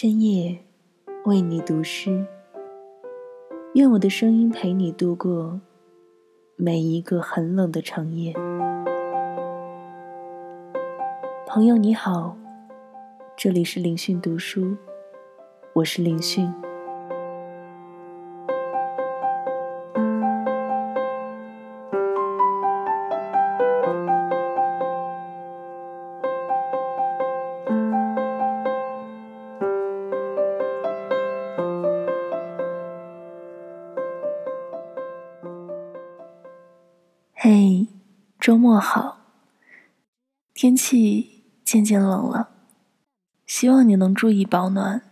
深夜为你读诗，愿我的声音陪你度过每一个很冷的长夜。朋友你好，这里是凌讯读书，我是凌讯。周末好。天气渐渐冷了，希望你能注意保暖，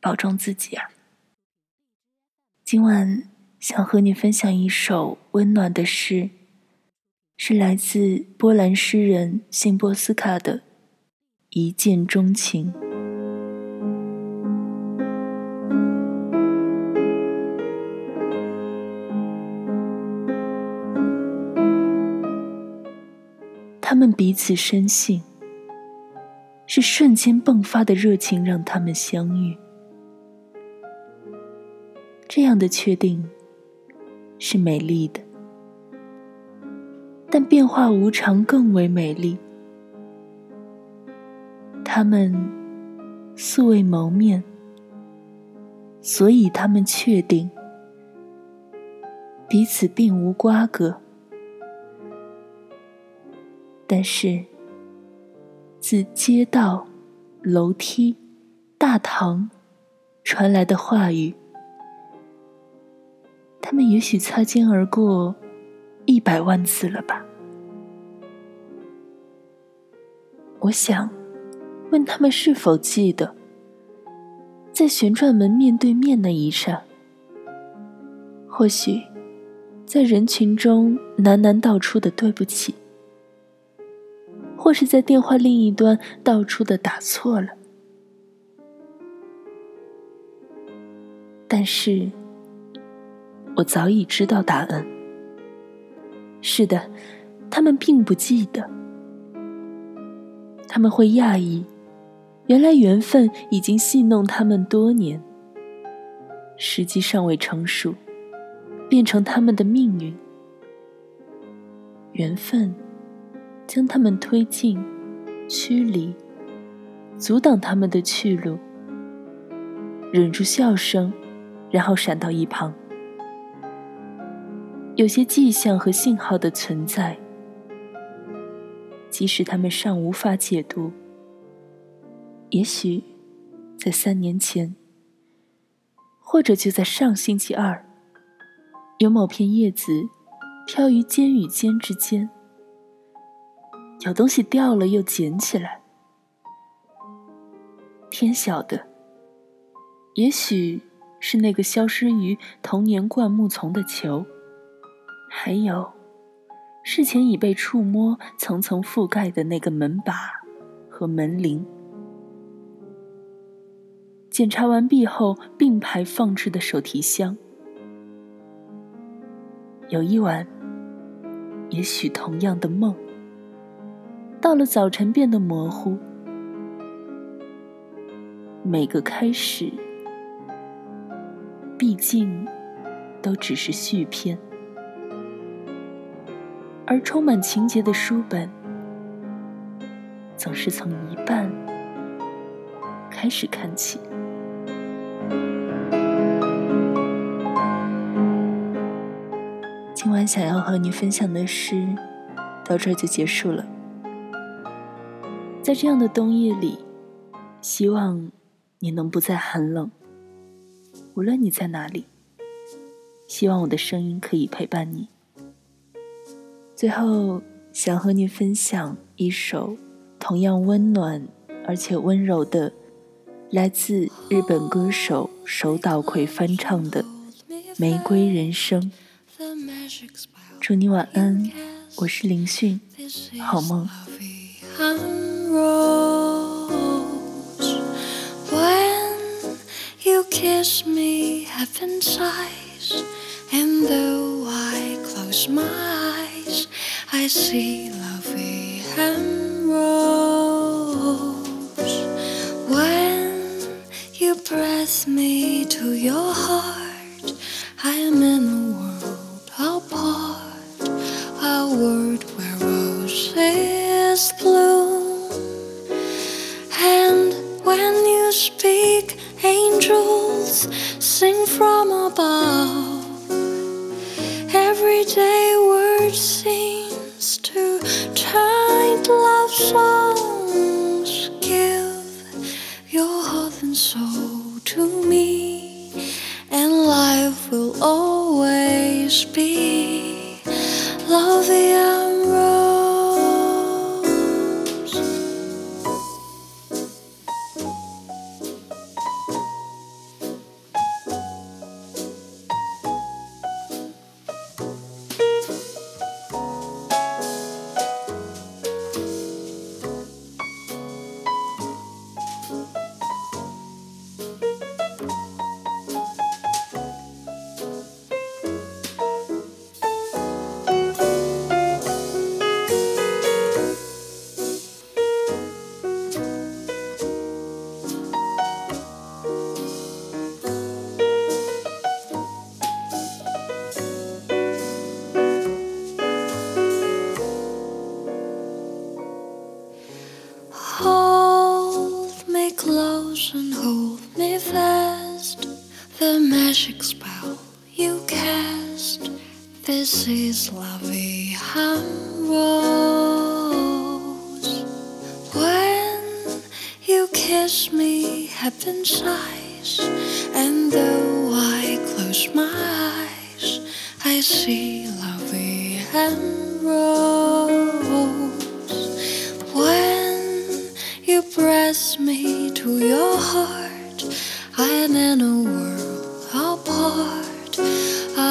保重自己啊。今晚想和你分享一首温暖的诗，是来自波兰诗人辛波斯卡的《一见钟情》。他们彼此深信，是瞬间迸发的热情让他们相遇。这样的确定是美丽的，但变化无常更为美丽。他们素未谋面，所以他们确定彼此并无瓜葛。但是，自街道、楼梯、大堂传来的话语，他们也许擦肩而过一百万次了吧？我想问他们是否记得，在旋转门面对面那一刹，或许在人群中喃喃道出的“对不起”。或是在电话另一端道出的打错了，但是我早已知道答案。是的，他们并不记得，他们会讶异，原来缘分已经戏弄他们多年，时机尚未成熟，变成他们的命运。缘分。将他们推进、驱离、阻挡他们的去路，忍住笑声，然后闪到一旁。有些迹象和信号的存在，即使他们尚无法解读，也许在三年前，或者就在上星期二，有某片叶子飘于肩与肩之间。有东西掉了又捡起来，天晓得，也许是那个消失于童年灌木丛的球，还有事前已被触摸、层层覆盖的那个门把和门铃。检查完毕后并排放置的手提箱，有一晚，也许同样的梦。到了早晨，变得模糊。每个开始，毕竟都只是续篇，而充满情节的书本，总是从一半开始看起。今晚想要和你分享的诗，到这就结束了。在这样的冬夜里，希望你能不再寒冷。无论你在哪里，希望我的声音可以陪伴你。最后，想和你分享一首同样温暖而且温柔的，来自日本歌手手岛葵翻唱的《玫瑰人生》。祝你晚安，我是林讯，好梦。Kiss me heaven sighs and though I close my eyes I see lovely rose when you press me to your heart. I am in a world apart, a world where roses bloom. And when you speak, angels sing from above. Everyday words seems to turn love songs. Give your heart and soul to me, and life will always be The magic spell you cast. This is lovey rose. When you kiss me, heaven sighs, and though I close my eyes, I see lovey and.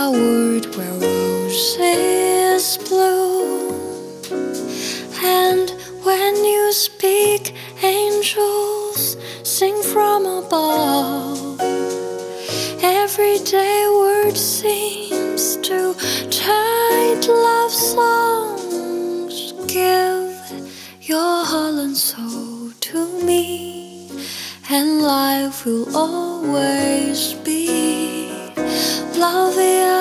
A world where roses bloom. And when you speak, angels sing from above. Everyday word seems to tide love songs. Give your heart and soul to me, and life will always be lovey